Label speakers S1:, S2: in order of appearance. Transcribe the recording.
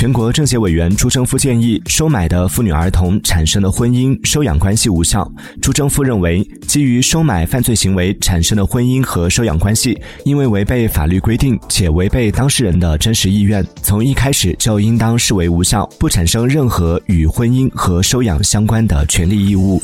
S1: 全国政协委员朱正夫建议，收买的妇女儿童产生的婚姻收养关系无效。朱正夫认为，基于收买犯罪行为产生的婚姻和收养关系，因为违背法律规定且违背当事人的真实意愿，从一开始就应当视为无效，不产生任何与婚姻和收养相关的权利义务。